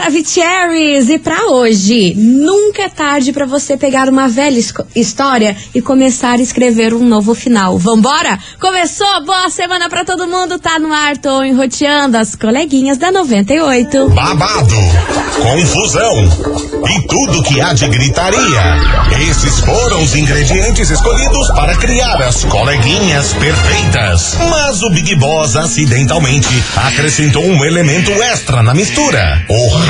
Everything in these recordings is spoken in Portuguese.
Maravicheries! E para hoje, nunca é tarde para você pegar uma velha história e começar a escrever um novo final. Vambora? Começou! Boa semana para todo mundo! Tá no ar, tô enroteando as coleguinhas da 98. Babado, confusão e tudo que há de gritaria. Esses foram os ingredientes escolhidos para criar as coleguinhas perfeitas. Mas o Big Boss acidentalmente acrescentou um elemento extra na mistura: o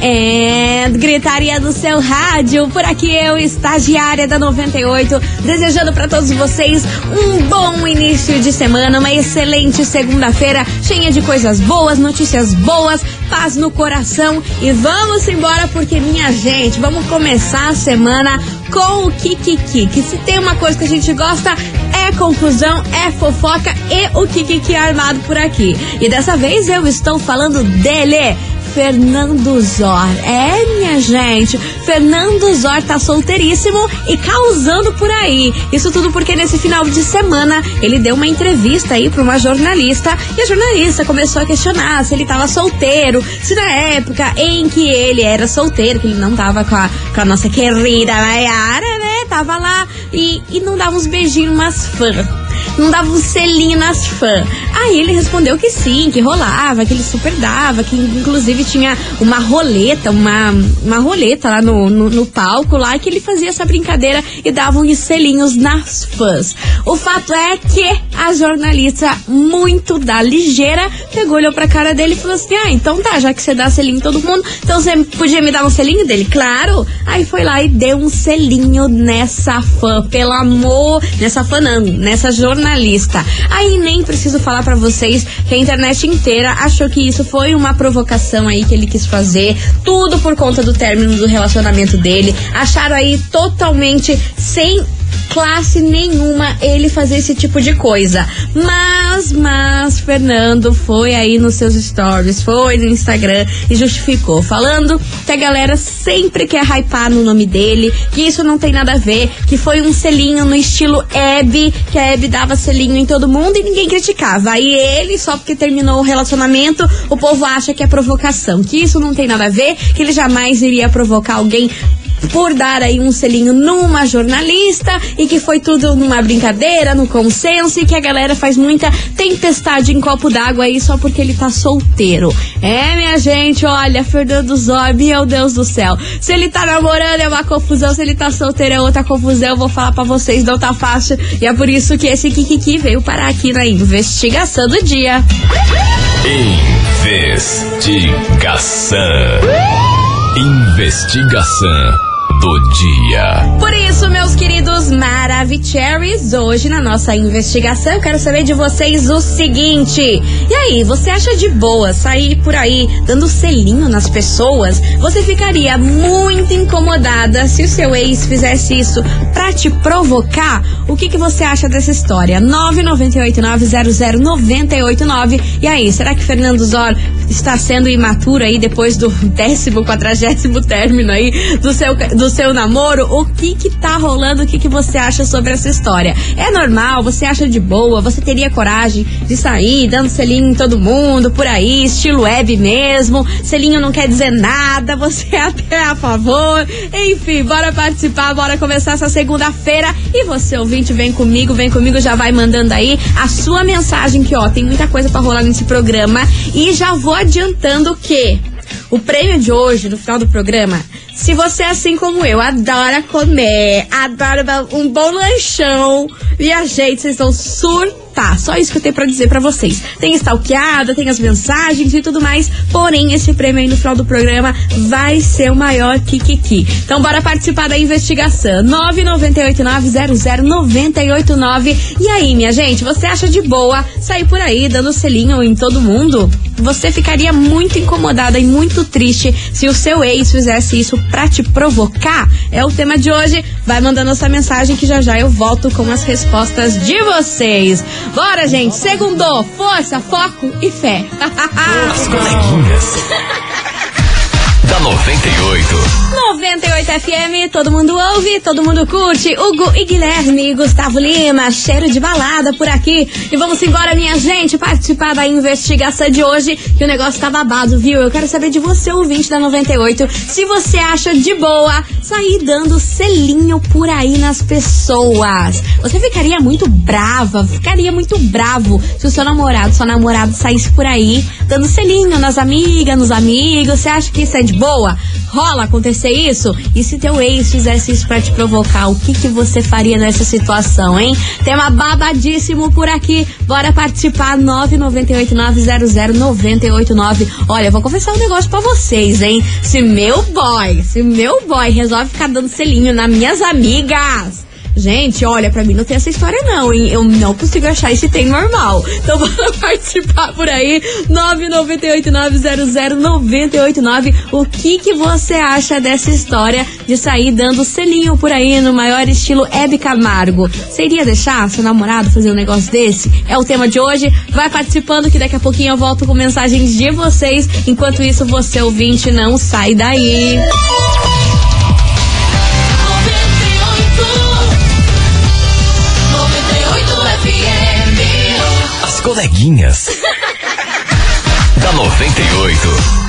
é gritaria do seu rádio. Por aqui eu, estagiária da 98, desejando para todos vocês um bom início de semana, uma excelente segunda-feira, cheia de coisas boas, notícias boas, paz no coração e vamos embora porque minha gente, vamos começar a semana com o Kikiki, que se tem uma coisa que a gente gosta é confusão, é fofoca e o Kikiki armado por aqui. E dessa vez eu estou falando dele, Fernando Zor. É, minha gente, Fernando Zor tá solteiríssimo e causando por aí. Isso tudo porque nesse final de semana ele deu uma entrevista aí pra uma jornalista e a jornalista começou a questionar se ele tava solteiro, se na época em que ele era solteiro, que ele não tava com a, com a nossa querida Mayara, né? Tava lá e, e não dava uns beijinhos umas fãs não dava um selinho nas fãs. Aí ele respondeu que sim, que rolava, que ele super dava, que inclusive tinha uma roleta, uma, uma roleta lá no, no, no palco lá, que ele fazia essa brincadeira e dava uns selinhos nas fãs. O fato é que a jornalista, muito da ligeira, pegou, olhou pra cara dele e falou assim: Ah, então tá, já que você dá selinho em todo mundo, então você podia me dar um selinho dele? Claro! Aí foi lá e deu um selinho nessa fã, pelo amor, nessa fã não, nessa jornalista. Aí nem preciso falar para vocês que a internet inteira achou que isso foi uma provocação aí que ele quis fazer, tudo por conta do término do relacionamento dele. Acharam aí totalmente sem classe nenhuma ele fazer esse tipo de coisa. Mas, mas, Fernando foi aí nos seus stories, foi no Instagram e justificou, falando que a galera sempre quer hypar no nome dele, que isso não tem nada a ver, que foi um selinho no estilo Abby, que a Abby dava selinho em todo mundo e ninguém criticava. Aí ele, só porque terminou o relacionamento, o povo acha que é provocação, que isso não tem nada a ver, que ele jamais iria provocar alguém por dar aí um selinho numa jornalista e que foi tudo numa brincadeira, no consenso e que a galera faz muita tempestade em copo d'água aí só porque ele tá solteiro. É, minha gente, olha, Fernando Zói, meu Deus do céu. Se ele tá namorando é uma confusão, se ele tá solteiro é outra confusão, vou falar para vocês, não tá fácil. E é por isso que esse Kikiki veio parar aqui na investigação do dia. Investigação. Investigação do dia. Por isso, meus queridos Maravicheries, hoje na nossa investigação eu quero saber de vocês o seguinte: e aí, você acha de boa sair por aí dando selinho nas pessoas? Você ficaria muito incomodada se o seu ex fizesse isso pra te provocar? O que, que você acha dessa história? 998900989. E aí, será que Fernando Zor está sendo imaturo aí depois do décimo, quadragésimo término aí do seu, do seu namoro? O que que tá rolando? O que que você acha sobre essa história? É normal? Você acha de boa? Você teria coragem de sair dando selinho em todo mundo por aí, estilo web mesmo? Selinho não quer dizer nada, você é até a favor? Enfim, bora participar, bora começar essa segunda-feira e você ouvinte vem comigo, vem comigo, já vai mandando aí a sua mensagem que ó, tem muita coisa para rolar nesse programa e já vou adiantando que o prêmio de hoje, no final do programa, se você, assim como eu, adora comer, adora um bom lanchão, e a gente, vocês estão surtados tá. Só isso que eu tenho pra dizer pra vocês. Tem stalkeada, tem as mensagens e tudo mais. Porém, esse prêmio aí no final do programa vai ser o maior Kikiki. Então, bora participar da investigação. 998900989. E aí, minha gente, você acha de boa sair por aí dando selinho em todo mundo? Você ficaria muito incomodada e muito triste se o seu ex fizesse isso pra te provocar? É o tema de hoje. Vai mandando essa mensagem que já já eu volto com as respostas de vocês. Bora, gente. Segundo, força, foco e fé. As coleguinhas. da 98. 98 FM, todo mundo ouve, todo mundo curte. Hugo e Guilherme, Gustavo Lima, cheiro de balada por aqui. E vamos embora, minha gente, participar da investigação de hoje, que o negócio tá babado, viu? Eu quero saber de você, ouvinte da 98, se você acha de boa sair dando selinho por aí nas pessoas. Você ficaria muito brava, ficaria muito bravo se o seu namorado, sua namorada saísse por aí dando selinho nas amigas, nos amigos. Você acha que isso é de boa? Rola acontecer isso? E se teu ex fizesse isso pra te provocar, o que que você faria nessa situação, hein? Tema babadíssimo por aqui. Bora participar 998900989. Olha, vou confessar um negócio pra vocês, hein? Se meu boy, se meu boy resolve ficar dando selinho nas minhas amigas, Gente, olha, pra mim não tem essa história não, hein? Eu não consigo achar esse tem normal. Então bora participar por aí. 998900989. O que que você acha dessa história de sair dando selinho por aí no maior estilo Hebe Camargo? Iria deixar seu namorado fazer um negócio desse? É o tema de hoje. Vai participando que daqui a pouquinho eu volto com mensagens de vocês. Enquanto isso, você ouvinte, não sai daí. As coleguinhas. da 98.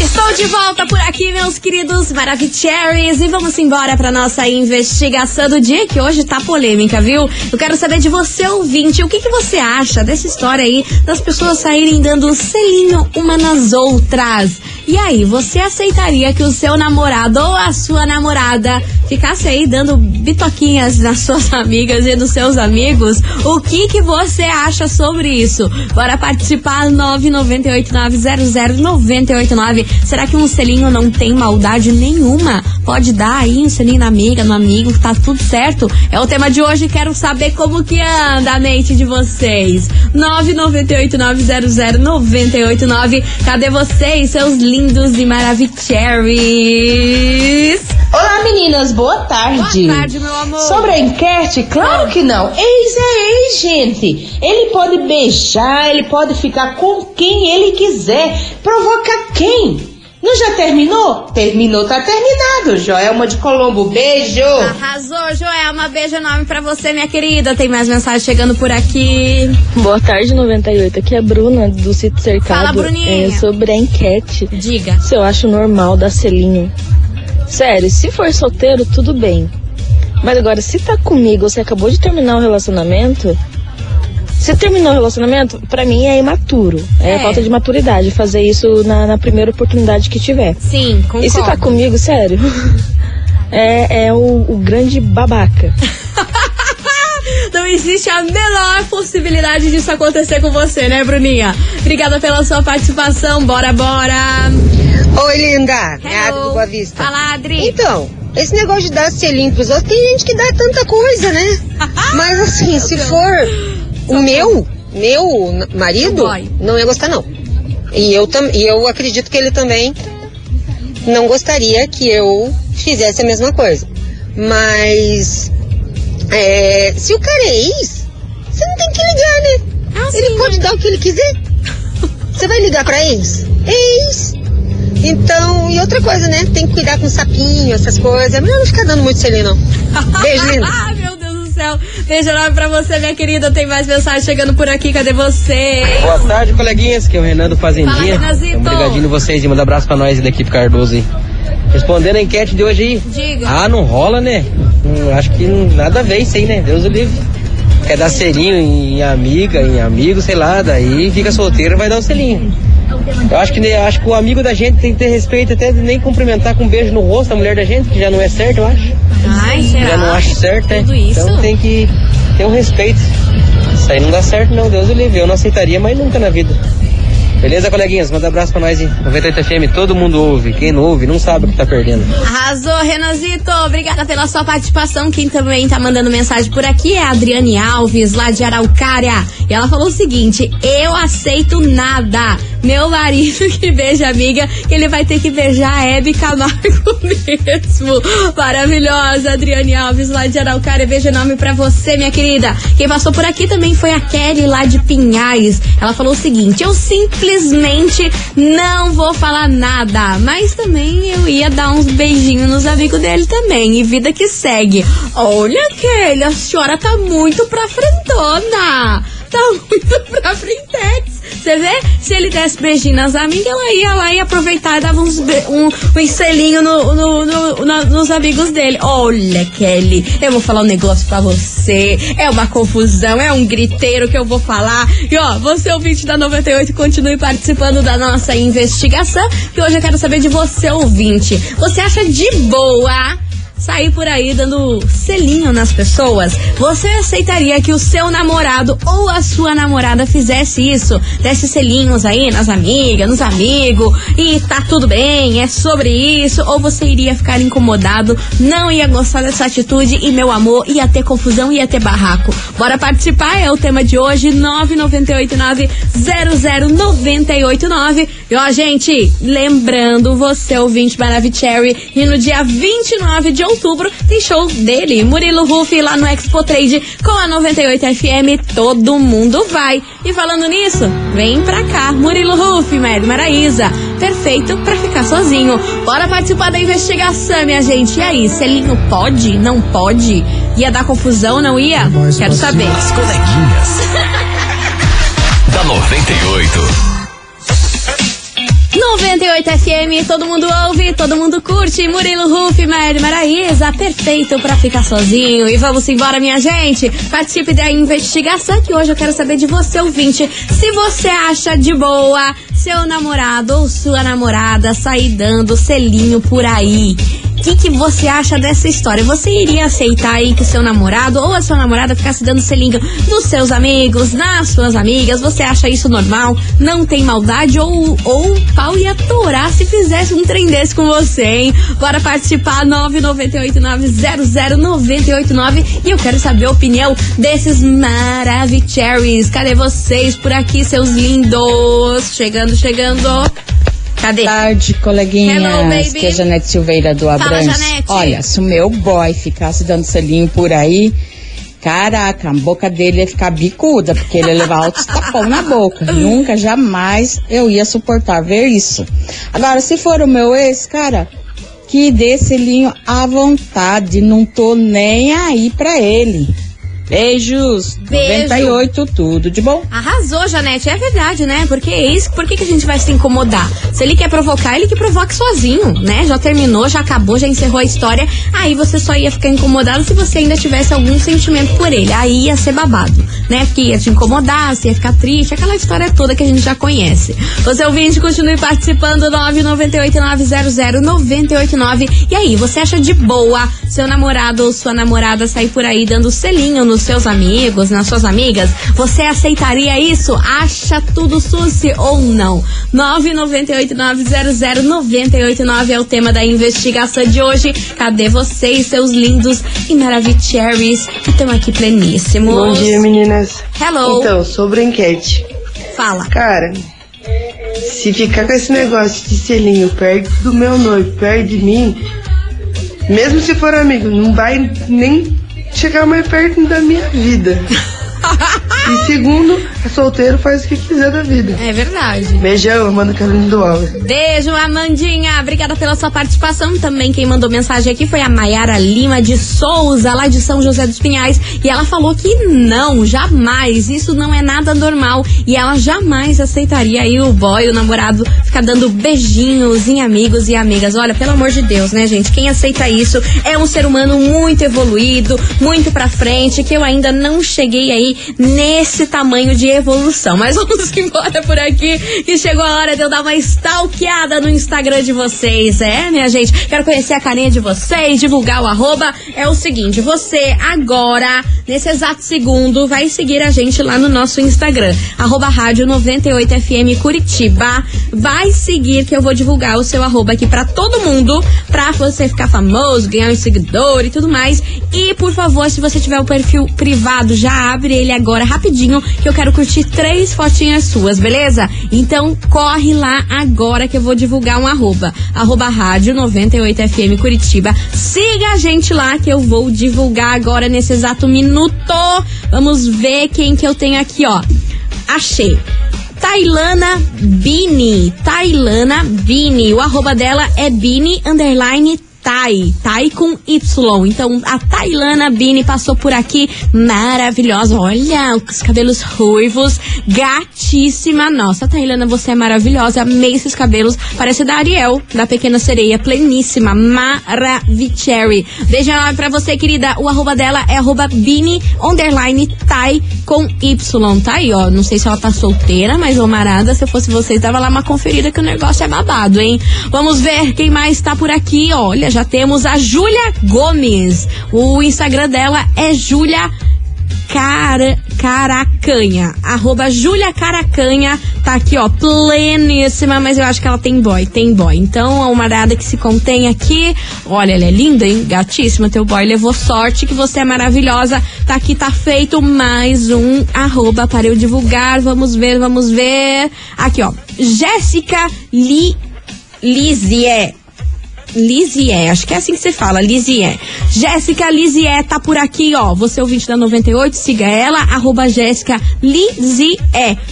Estou de volta por aqui, meus queridos Maravicheries, e vamos embora para nossa investigação do dia, que hoje tá polêmica, viu? Eu quero saber de você, ouvinte, o que, que você acha dessa história aí das pessoas saírem dando selinho uma nas outras? E aí, você aceitaria que o seu namorado ou a sua namorada ficasse aí dando bitoquinhas nas suas amigas e nos seus amigos? O que que você acha sobre isso? Bora participar 998900989. Será que um selinho não tem maldade nenhuma? Pode dar aí um selinho na amiga, no amigo, tá tudo certo? É o tema de hoje, quero saber como que anda a mente de vocês. 998900989. Cadê vocês, seus lindos e maravilhosos? Olá meninas, boa tarde. Boa tarde, meu amor. Sobre a enquete, claro que não. Ex é ex, gente. Ele pode beijar, ele pode ficar com quem ele quiser. Provoca quem? Não já terminou? Terminou, tá terminado. Joelma de Colombo, beijo. Arrasou, Joelma. Beijo enorme pra você, minha querida. Tem mais mensagem chegando por aqui. Boa tarde, 98. Aqui é a Bruna, do Sítio Cercado. Fala, Bruninha. É, sobre a enquete. Diga. Se eu acho normal dar selinho. Sério, se for solteiro, tudo bem. Mas agora, se tá comigo, você acabou de terminar o relacionamento. Se terminou o relacionamento, pra mim é imaturo. É, É. falta de maturidade fazer isso na, na primeira oportunidade que tiver. Sim, concordo. E se tá comigo, sério? É, é o, o grande babaca. Não existe a menor possibilidade disso acontecer com você, né, Bruninha? Obrigada pela sua participação. Bora, bora. Oi, linda. É a Adri Hello. do Boa Vista. Fala, Adri. Então, esse negócio de dar selinho pros outros, tem gente que dá tanta coisa, né? Mas assim, se for o meu, meu marido, não ia gostar não. E eu, e eu acredito que ele também não gostaria que eu fizesse a mesma coisa. Mas é, se o cara é ex, você não tem que ligar, né? Ah, Ele sim, pode dar o que ele quiser. Você vai ligar pra ex? Ex. Então, e outra coisa, né? Tem que cuidar com sapinho, essas coisas. É melhor não ficar dando muito selinho, não. Beijo, linda. Do céu. Beijo enorme pra você, minha querida. Tem mais mensagem chegando por aqui. Cadê você? Boa tarde, coleguinhas, que é o Renan do Fazendinha. Fala, em vocês e manda abraço pra nós da equipe Cardoso aí. Respondendo a enquete de hoje aí. Diga. Ah, não rola, né? Hum, acho que nada a ver isso aí, né? Deus o livre. Quer dar selinho em amiga, em amigo, sei lá, daí fica solteiro vai dar um selinho. Eu acho que, né, acho que o amigo da gente tem que ter respeito até de nem cumprimentar com um beijo no rosto a mulher da gente, que já não é certo, eu acho. Ai, será? Já não acho certo, né? Tudo isso? Então tem que ter um respeito. Isso aí não dá certo não, Deus o livre. Eu não aceitaria, mas nunca na vida. Beleza, coleguinhas? Manda um abraço pra nós, hein? 98 FM, todo mundo ouve. Quem não ouve, não sabe o que tá perdendo. Arrasou, Renanzito. Obrigada pela sua participação. Quem também tá mandando mensagem por aqui é a Adriane Alves, lá de Araucária. E ela falou o seguinte: Eu aceito nada. Meu marido que beija amiga, ele vai ter que beijar a Hebe Camargo mesmo. Maravilhosa, Adriane Alves, lá de Araucária. Beijo enorme pra você, minha querida. Quem passou por aqui também foi a Kelly, lá de Pinhais. Ela falou o seguinte: Eu simplesmente não vou falar nada. Mas também eu ia dar uns beijinhos nos amigos dele também. E vida que segue. Olha, Kelly, a senhora tá muito pra frentona. Tá muito pra frentex. Você vê? Se ele desse beijinho nas amigas, ela ia lá e aproveitar e dava uns um, um selinho no, no- no- na- nos amigos dele. Olha, Kelly, eu vou falar um negócio pra você. É uma confusão, é um griteiro que eu vou falar. E ó, você ouvinte da 98, continue participando da nossa investigação, que hoje eu quero saber de você, ouvinte. Você acha de boa sair por aí dando selinho nas pessoas, você aceitaria que o seu namorado ou a sua namorada fizesse isso? Desse selinhos aí nas amigas, nos amigos, e tá tudo bem, é sobre isso? Ou você iria ficar incomodado, não ia gostar dessa atitude e, meu amor, ia ter confusão, ia ter barraco? Bora participar, é o tema de hoje, 998900989. E ó, gente, lembrando você, ouvinte Maravicherry, e no dia 29 de outubro tem show dele, Murilo Ruff, lá no Expo Trade com a 98 FM. Todo mundo vai. E falando nisso, vem pra cá, Murilo Ruff, Mary Maraísa. Perfeito pra ficar sozinho. Bora participar da investigação, minha gente. E aí, selinho pode? Não pode? Ia dar confusão, não ia? Quero saber. As coleguinhas. da 98. 98 FM, todo mundo ouve, todo mundo curte. Murilo Ruff, Mary Maraísa, perfeito pra ficar sozinho. E vamos embora, minha gente. Participe da investigação que hoje eu quero saber de você, ouvinte. Se você acha de boa seu namorado ou sua namorada sair dando selinho por aí. O que, que você acha dessa história? Você iria aceitar aí que seu namorado ou a sua namorada ficasse dando selinho nos seus amigos, nas suas amigas? Você acha isso normal? Não tem maldade? Ou, ou o pau ia torar se fizesse um trem desse com você, hein? Bora participar, 998900989 e eu quero saber a opinião desses maravicheries. Cadê vocês por aqui, seus lindos? Chegando, chegando. Cadê? Boa tarde, coleguinhas. Hello, baby. Que é Janete Silveira do Abrantes. Janete. Olha, se o meu boy ficasse dando selinho por aí, caraca, a boca dele ia ficar bicuda, porque ele ia levar altos tapão na boca. Nunca, jamais eu ia suportar ver isso. Agora, se for o meu ex, cara, que dê selinho à vontade, não tô nem aí pra ele. Beijos. Beijo. 98, tudo de bom. Arrasou, Janete. É verdade, né? Porque é isso. Por que, que a gente vai se incomodar? Se ele quer provocar, ele que provoque sozinho, né? Já terminou, já acabou, já encerrou a história. Aí você só ia ficar incomodado se você ainda tivesse algum sentimento por ele. Aí ia ser babado, né? Porque ia te incomodar, você ia ficar triste, aquela história toda que a gente já conhece. Você ouvinte, continue participando, 998-900-989. E aí, você acha de boa seu namorado ou sua namorada sair por aí dando selinho nos seus amigos, nas suas amigas? Você aceitaria isso? Acha tudo suci ou não? 998-900-989 é o tema da investigação de hoje. Cadê vocês, seus lindos e maravicheries que estão aqui pleníssimos? Bom dia, meninas. Hello. Então, sobre a enquete. Fala. Cara, se ficar com esse negócio de selinho perto do meu noivo, perto de mim, mesmo se for amigo, não vai nem chegar mais perto da minha vida. E segundo, solteiro faz o que quiser da vida. É verdade. Beijão, Amanda Carolina do Alves. Beijo, Amandinha. Obrigada pela sua participação. Também quem mandou mensagem aqui foi a Maiara Lima de Souza, lá de São José dos Pinhais. E ela falou que não, jamais. Isso não é nada normal. E ela jamais aceitaria aí o boy, o namorado, ficar dando beijinhos em amigos e amigas. Olha, pelo amor de Deus, né, gente? Quem aceita isso é um ser humano muito evoluído, muito pra frente, que eu ainda não cheguei aí nesse tamanho de evolução. Mas vamos embora por aqui, que chegou a hora de eu dar uma stalkeada no Instagram de vocês. É, minha gente? Quero conhecer a carinha de vocês, divulgar o arroba. É o seguinte, você agora, nesse exato segundo, vai seguir a gente lá no nosso Instagram, arroba rádio 98FM Curitiba. Vai seguir que eu vou divulgar o seu arroba aqui pra todo mundo, pra você ficar famoso, ganhar um seguidor e tudo mais. E, por favor, se você tiver o perfil privado, já abre ele agora rapidinho, que eu quero curtir três fotinhas suas, beleza? Então, corre lá agora que eu vou divulgar um arroba. Arroba rádio 98FM Curitiba. Siga a gente lá que eu vou divulgar agora nesse exato minuto. Vamos ver quem que eu tenho aqui, ó. Achei. Tailana Bini. Tailana Bini. O arroba dela é Bini underline Tai, Tai com Y. Então a Tailana Bini passou por aqui, maravilhosa. Olha, os cabelos ruivos, gatíssima. Nossa, Tailana, você é maravilhosa. Amei esses cabelos. Parece da Ariel, da Pequena Sereia. Pleníssima, maravicherry. Beijo enorme pra você, querida. O arroba dela é arroba Bini underline Tai com Y. Tá aí, ó. Não sei se ela tá solteira, mas ô Marada, se eu fosse vocês, dava lá uma conferida que o negócio é babado, hein? Vamos ver quem mais tá por aqui. Olha, já temos a Júlia Gomes. O Instagram dela é Júlia Cara, Caracanha. Arroba Júlia Caracanha. Tá aqui, ó, pleníssima, mas eu acho que ela tem boy, tem boy. Então, a humarada que se contém aqui. Olha, ela é linda, hein? Gatíssima. Teu boy levou sorte, que você é maravilhosa. Tá aqui, tá feito mais um arroba para eu divulgar. Vamos ver, vamos ver. Aqui, ó. Jéssica Li, Lizier. Lizier, acho que é assim que você fala, Lizier. Jéssica Lizier tá por aqui, ó. Você ouvinte da 98, siga ela, arroba Jéssica Lizier.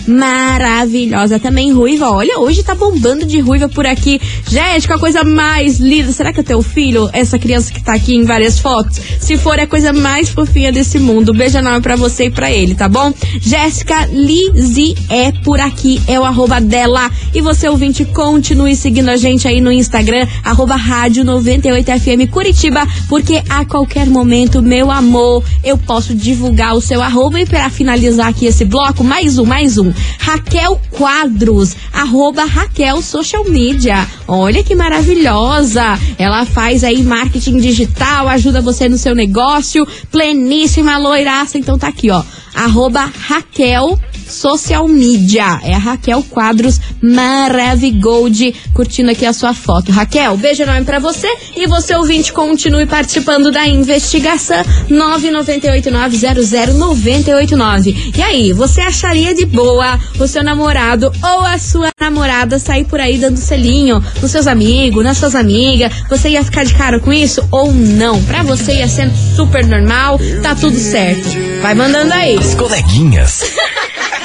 Maravilhosa também, ruiva. Olha, hoje tá bombando de ruiva por aqui. Jéssica, a coisa mais linda. Será que é teu filho? Essa criança que tá aqui em várias fotos? Se for, é a coisa mais fofinha desse mundo. Beijo enorme pra você e pra ele, tá bom? Jéssica Lizier por aqui, é o arroba dela. E você ouvinte, continue seguindo a gente aí no Instagram, arroba Rádio 98 FM Curitiba, porque a qualquer momento, meu amor, eu posso divulgar o seu arroba. E para finalizar aqui esse bloco, mais um, mais um. Raquel Quadros, arroba Raquel Social Media. Olha que maravilhosa! Ela faz aí marketing digital, ajuda você no seu negócio, pleníssima loiraça. Então tá aqui, ó. Arroba Raquel social media. É a Raquel Quadros Maravigold curtindo aqui a sua foto. Raquel, beijo enorme pra você e você ouvinte continue participando da investigação 998900989. E aí, você acharia de boa o seu namorado ou a sua namorada sair por aí dando selinho nos seus amigos, nas suas amigas? Você ia ficar de cara com isso ou não? Pra você ia ser super normal, tá tudo certo. Vai mandando aí. As coleguinhas.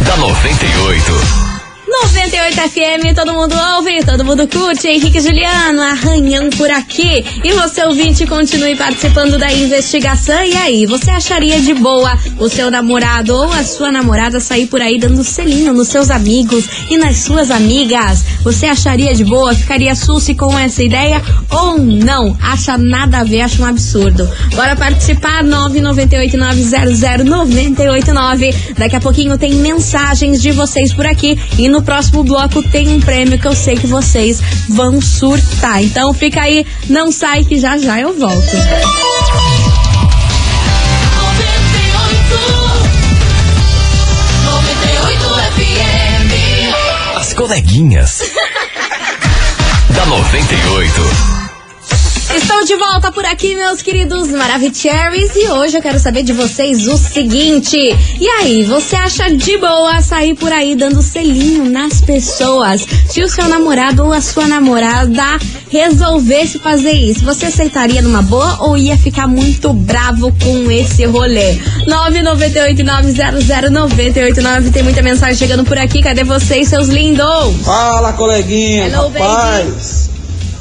da 98. 98 FM, todo mundo ouve, todo mundo curte. Henrique Juliano arranhando por aqui. E você, ouvinte, continue participando da investigação. E aí, você acharia de boa o seu namorado ou a sua namorada sair por aí dando selinho nos seus amigos e nas suas amigas? Você acharia de boa? Ficaria suci com essa ideia ou não? Acha nada a ver, acha um absurdo. Bora participar, 998900989. Daqui a pouquinho tem mensagens de vocês por aqui. E no próximo bloco tem um prêmio que eu sei que vocês vão surtar. Então fica aí, não sai que já já eu volto. As coleguinhas. da 98. Estou de volta por aqui, meus queridos Maravicheries, e hoje eu quero saber de vocês o seguinte: e aí, você acha de boa sair por aí dando selinho nas pessoas? Se o seu namorado ou a sua namorada resolvesse fazer isso, você aceitaria numa boa ou ia ficar muito bravo com esse rolê? 998900989 tem muita mensagem chegando por aqui. Cadê vocês, seus lindos? Fala, coleguinha, Hello, rapaz.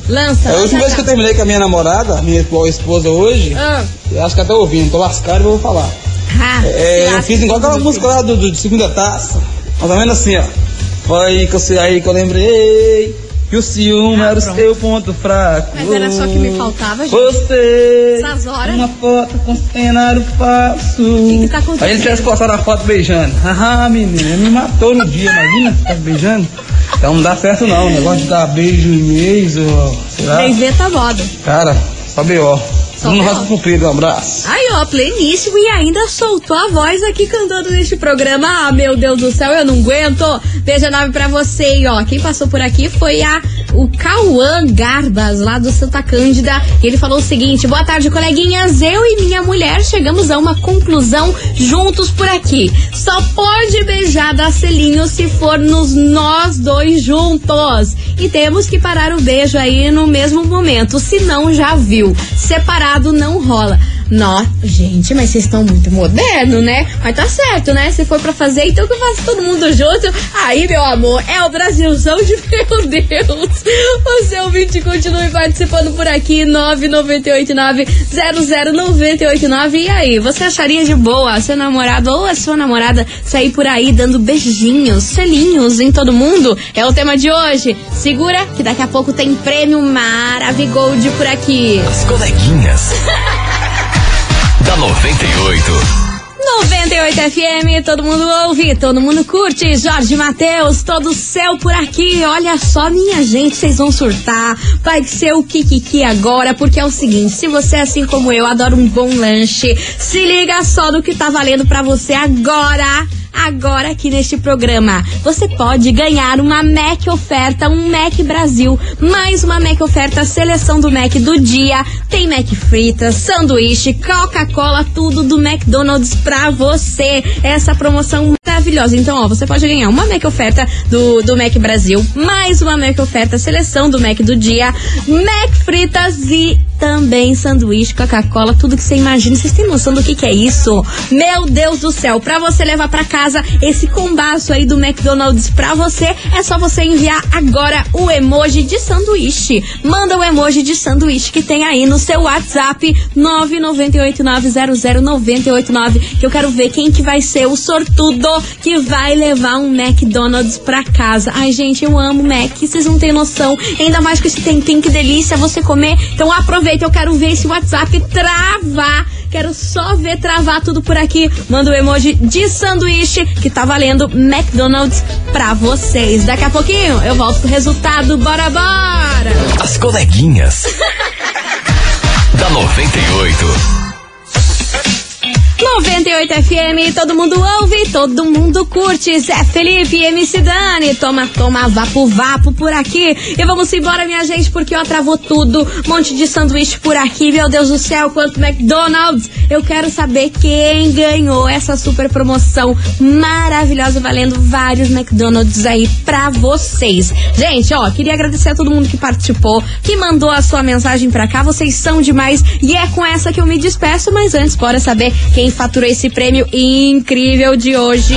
Lança. É a última vez que eu terminei com a minha namorada, minha atual esposa hoje, Ah, eu acho que tá ouvindo, tô lascado e vou falar. ah, É, eu fiz igual aquela música lá do, do- de segunda taça, mais ou menos assim, ó. Foi que eu sei aí que eu lembrei, que o ciúme era o seu ponto fraco. Mas era só que me faltava, gente. Você, Essas horas. uma foto com cenário falso. que tá acontecendo? Aí ele tivesse postado a foto beijando. Ah, menina, me matou no dia, imagina, tá beijando. Então não dá certo não, o negócio de dar beijo em mês, ou sei lá. Três V tá moda. Cara, só B.O. Só Bruno. Rosa Cumprido, um abraço. Aí, ó, pleníssimo e ainda soltou a voz aqui cantando neste programa. Ah, meu Deus do céu, eu não aguento. Beijo nove pra você. E, ó, quem passou por aqui foi a o Cauã Garbas, lá do Santa Cândida. E ele falou o seguinte: boa tarde, coleguinhas. Eu e minha mulher chegamos a uma conclusão juntos por aqui. Só pode beijar da selinho se formos nós dois juntos. E temos que parar o beijo aí no mesmo momento, senão já viu. Não rola. Nó, gente, mas vocês estão muito modernos, né? Mas tá certo, né? Se for pra fazer, então que eu faço todo mundo junto. Aí, meu amor, é o Brasilzão de meu Deus. Você ouvinte, continue participando por aqui, 998900989. E aí, você acharia de boa seu namorado ou a sua namorada sair por aí dando beijinhos, selinhos em todo mundo? É o tema de hoje. Segura que daqui a pouco tem prêmio Maravigold por aqui. As coleguinhas. da 98. 98 FM, todo mundo ouve, todo mundo curte. Jorge Matheus, todo céu por aqui. Olha só, minha gente, vocês vão surtar. Vai ser o Kikiki agora, porque é o seguinte: se você, assim como eu, adora um bom lanche, se liga só no que tá valendo pra você agora. Agora aqui neste programa, você pode ganhar uma Mac oferta, um Mac Brasil, mais uma Mac oferta, seleção do Mac do dia. Tem Mac fritas, sanduíche, Coca-Cola, tudo do McDonald's pra você. Essa promoção maravilhosa. Então, ó, você pode ganhar uma Mac oferta do, do Mac Brasil, mais uma Mac oferta, seleção do Mac do dia, Mac fritas e também sanduíche, Coca-Cola, tudo que você imagina. Vocês têm noção do que, que é isso? Meu Deus do céu, pra você levar pra casa esse combaço aí do McDonald's pra você, é só você enviar agora o emoji de sanduíche. Manda o emoji de sanduíche que tem aí no seu WhatsApp 998900989 que eu quero ver quem que vai ser o sortudo que vai levar um McDonald's pra casa. Ai, gente, eu amo Mac, vocês não têm noção. Ainda mais com esse tempinho, que delícia você comer. Então aproveita, eu quero ver esse WhatsApp travar. Quero só ver travar tudo por aqui. Manda o emoji de sanduíche que tá valendo McDonald's pra vocês. Daqui a pouquinho eu volto com o resultado. Bora, bora! As coleguinhas. da 98. 98 FM, todo mundo ouve, todo mundo curte. Zé Felipe, MC Dani, toma, toma, vapo, vapo por aqui. E vamos embora, minha gente, porque ó, travou tudo. Monte de sanduíche por aqui, meu Deus do céu, quanto McDonald's. Eu quero saber quem ganhou essa super promoção maravilhosa, valendo vários McDonald's aí pra vocês. Gente, ó, queria agradecer a todo mundo que participou, que mandou a sua mensagem pra cá. Vocês são demais. E é com essa que eu me despeço, mas antes, bora saber quem faturou esse prêmio incrível de hoje.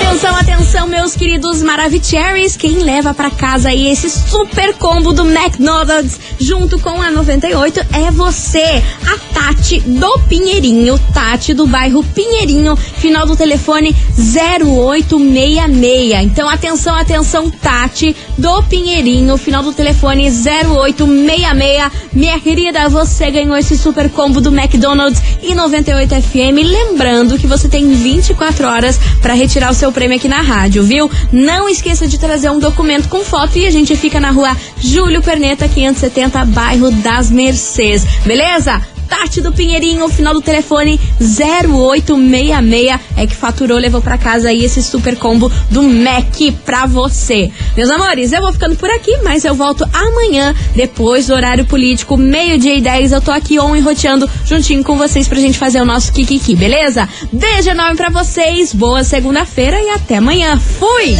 Atenção, atenção, meus queridos Maravicheries. Quem leva pra casa aí esse super combo do McDonald's junto com a 98 é você, a Tati do Pinheirinho. Tati do bairro Pinheirinho, final do telefone 0866. Então, atenção, atenção, Tati do Pinheirinho, final do telefone 0866. Minha querida, você ganhou esse super combo do McDonald's e 98 FM. Lembrando que você tem 24 horas para retirar o seu prêmio aqui na rádio, viu? Não esqueça de trazer um documento com foto e a gente fica na rua Júlio Perneta, 570, bairro das Mercês. Beleza? Tati do Pinheirinho, final do telefone 0866 é que faturou, levou pra casa aí esse super combo do Mac pra você. Meus amores, eu vou ficando por aqui, mas eu volto amanhã, depois do horário político, meio-dia e 10. Eu tô aqui on e roteando juntinho com vocês pra gente fazer o nosso Kikiki, beleza? Beijo enorme pra vocês, boa segunda-feira e até amanhã. Fui!